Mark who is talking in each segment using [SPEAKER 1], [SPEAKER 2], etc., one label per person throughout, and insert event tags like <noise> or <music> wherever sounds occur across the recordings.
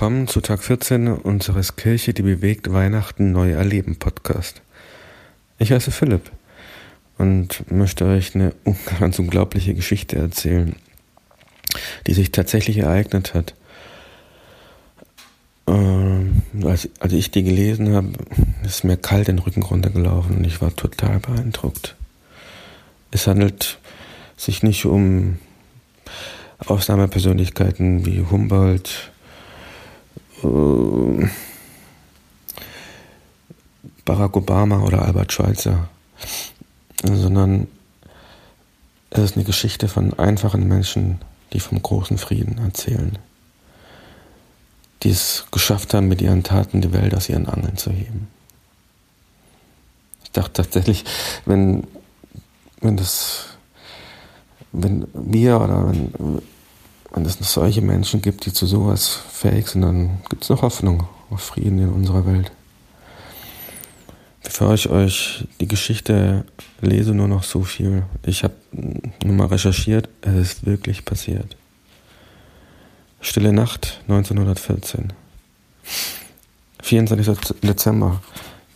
[SPEAKER 1] willkommen zu Tag 14 unseres Kirche, die bewegt Weihnachten neu erleben Podcast. Ich heiße Philipp und möchte euch eine <laughs> ganz unglaubliche Geschichte erzählen, die sich tatsächlich ereignet hat. Ähm, als, als ich die gelesen habe, ist mir kalt den Rücken runtergelaufen und ich war total beeindruckt. Es handelt sich nicht um Ausnahmepersönlichkeiten wie Humboldt, äh, Barack Obama oder Albert Schweitzer, sondern es ist eine Geschichte von einfachen Menschen, die vom großen Frieden erzählen, die es geschafft haben, mit ihren Taten die Welt aus ihren Angeln zu heben. Ich dachte tatsächlich, wenn, wenn das, wenn wir oder wenn, wenn es noch solche Menschen gibt, die zu sowas fähig sind, dann gibt es noch Hoffnung auf Frieden in unserer Welt. Bevor ich euch die Geschichte lese, nur noch so viel. Ich habe nur mal recherchiert, es ist wirklich passiert. Stille Nacht 1914. 24. Dezember.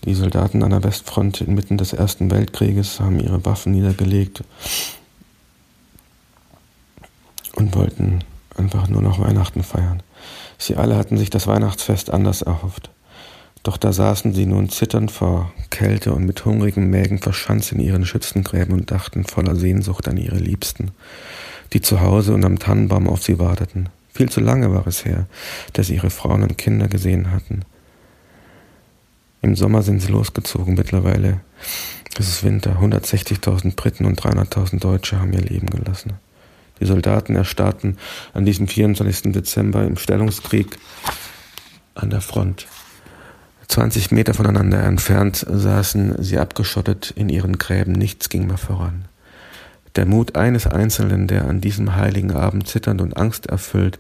[SPEAKER 1] Die Soldaten an der Westfront inmitten des Ersten Weltkrieges haben ihre Waffen niedergelegt und wollten einfach nur noch Weihnachten feiern. Sie alle hatten sich das Weihnachtsfest anders erhofft. Doch da saßen sie nun zitternd vor Kälte und mit hungrigen Mägen verschanzt in ihren Schützengräben und dachten voller Sehnsucht an ihre Liebsten, die zu Hause und am Tannenbaum auf sie warteten. Viel zu lange war es her, dass sie ihre Frauen und Kinder gesehen hatten. Im Sommer sind sie losgezogen, mittlerweile ist es Winter. 160.000 Briten und 300.000 Deutsche haben ihr Leben gelassen. Die Soldaten erstarrten an diesem 24. Dezember im Stellungskrieg an der Front. 20 Meter voneinander entfernt saßen sie abgeschottet in ihren Gräben, nichts ging mehr voran. Der Mut eines Einzelnen, der an diesem heiligen Abend zitternd und angsterfüllt,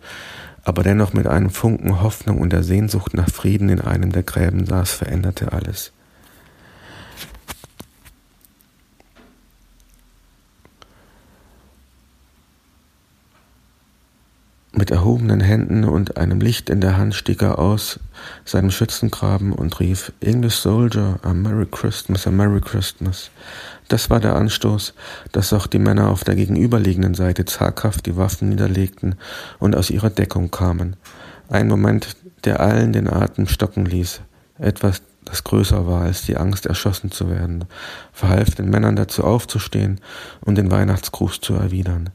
[SPEAKER 1] aber dennoch mit einem Funken Hoffnung und der Sehnsucht nach Frieden in einem der Gräben saß, veränderte alles. Erhobenen Händen und einem Licht in der Hand stieg er aus seinem Schützengraben und rief English Soldier, a Merry Christmas, a Merry Christmas. Das war der Anstoß, dass auch die Männer auf der gegenüberliegenden Seite zaghaft die Waffen niederlegten und aus ihrer Deckung kamen. Ein Moment, der allen den Atem stocken ließ. Etwas, das größer war als die Angst, erschossen zu werden, verhalf den Männern dazu aufzustehen und den Weihnachtsgruß zu erwidern.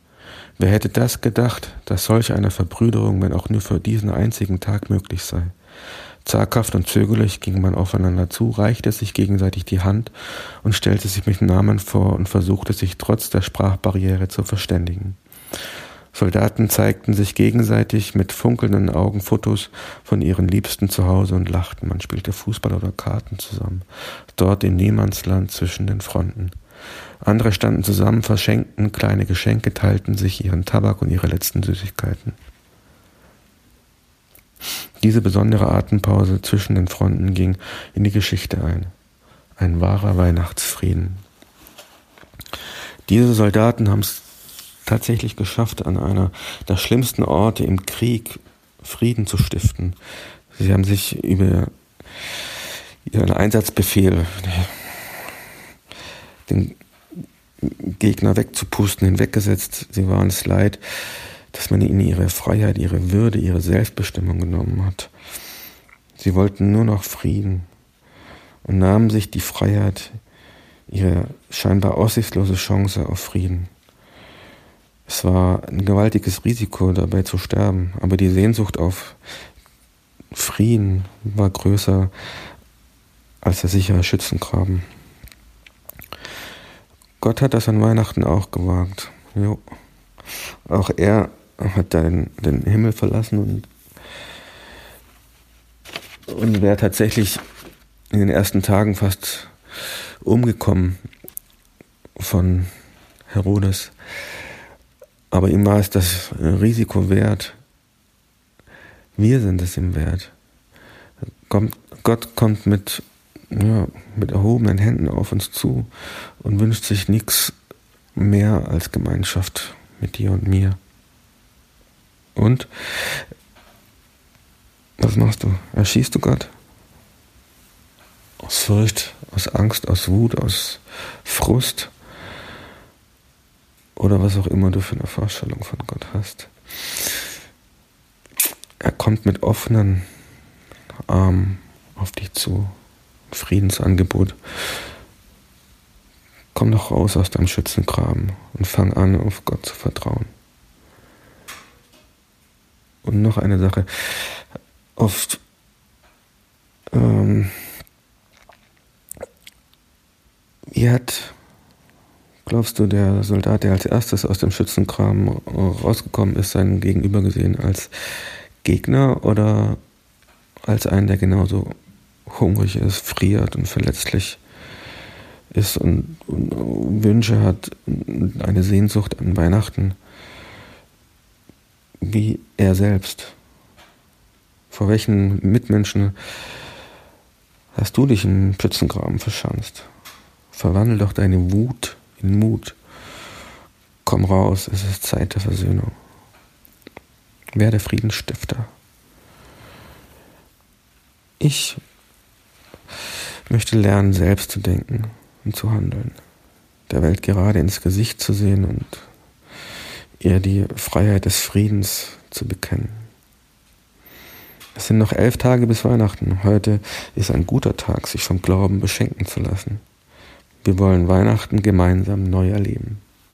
[SPEAKER 1] Wer hätte das gedacht, dass solch eine Verbrüderung, wenn auch nur für diesen einzigen Tag möglich sei? Zaghaft und zögerlich ging man aufeinander zu, reichte sich gegenseitig die Hand und stellte sich mit Namen vor und versuchte sich trotz der Sprachbarriere zu verständigen. Soldaten zeigten sich gegenseitig mit funkelnden Augen Fotos von ihren Liebsten zu Hause und lachten. Man spielte Fußball oder Karten zusammen, dort im Niemandsland zwischen den Fronten. Andere standen zusammen, verschenkten kleine Geschenke, teilten sich ihren Tabak und ihre letzten Süßigkeiten. Diese besondere Atempause zwischen den Fronten ging in die Geschichte ein. Ein wahrer Weihnachtsfrieden. Diese Soldaten haben es tatsächlich geschafft, an einer der schlimmsten Orte im Krieg Frieden zu stiften. Sie haben sich über ihren Einsatzbefehl den Gegner wegzupusten, hinweggesetzt. Sie waren es leid, dass man ihnen ihre Freiheit, ihre Würde, ihre Selbstbestimmung genommen hat. Sie wollten nur noch Frieden und nahmen sich die Freiheit, ihre scheinbar aussichtslose Chance auf Frieden. Es war ein gewaltiges Risiko, dabei zu sterben, aber die Sehnsucht auf Frieden war größer als der sichere Schützengraben. Gott hat das an Weihnachten auch gewagt. Jo. Auch er hat den, den Himmel verlassen und, und wäre tatsächlich in den ersten Tagen fast umgekommen von Herodes. Aber ihm war es das Risiko wert. Wir sind es ihm wert. Gott kommt mit ja, mit erhobenen Händen auf uns zu und wünscht sich nichts mehr als Gemeinschaft mit dir und mir. Und Was machst du? Erschießt du Gott? Aus Furcht, aus Angst, aus Wut, aus Frust oder was auch immer du für eine Vorstellung von Gott hast. Er kommt mit offenen Armen auf dich zu. Friedensangebot. Komm doch raus aus deinem Schützengraben und fang an, auf Gott zu vertrauen. Und noch eine Sache. Oft ähm, wie hat, glaubst du, der Soldat, der als erstes aus dem Schützengraben rausgekommen ist, seinen Gegenüber gesehen als Gegner oder als einen, der genauso hungrig ist, friert und verletzlich ist und, und Wünsche hat, eine Sehnsucht an Weihnachten, wie er selbst. Vor welchen Mitmenschen hast du dich in Pfützengraben verschanzt? Verwandel doch deine Wut in Mut. Komm raus, es ist Zeit der Versöhnung. Werde Friedensstifter. Ich möchte lernen, selbst zu denken und zu handeln, der Welt gerade ins Gesicht zu sehen und ihr die Freiheit des Friedens zu bekennen. Es sind noch elf Tage bis Weihnachten. Heute ist ein guter Tag, sich vom Glauben beschenken zu lassen. Wir wollen Weihnachten gemeinsam neu erleben.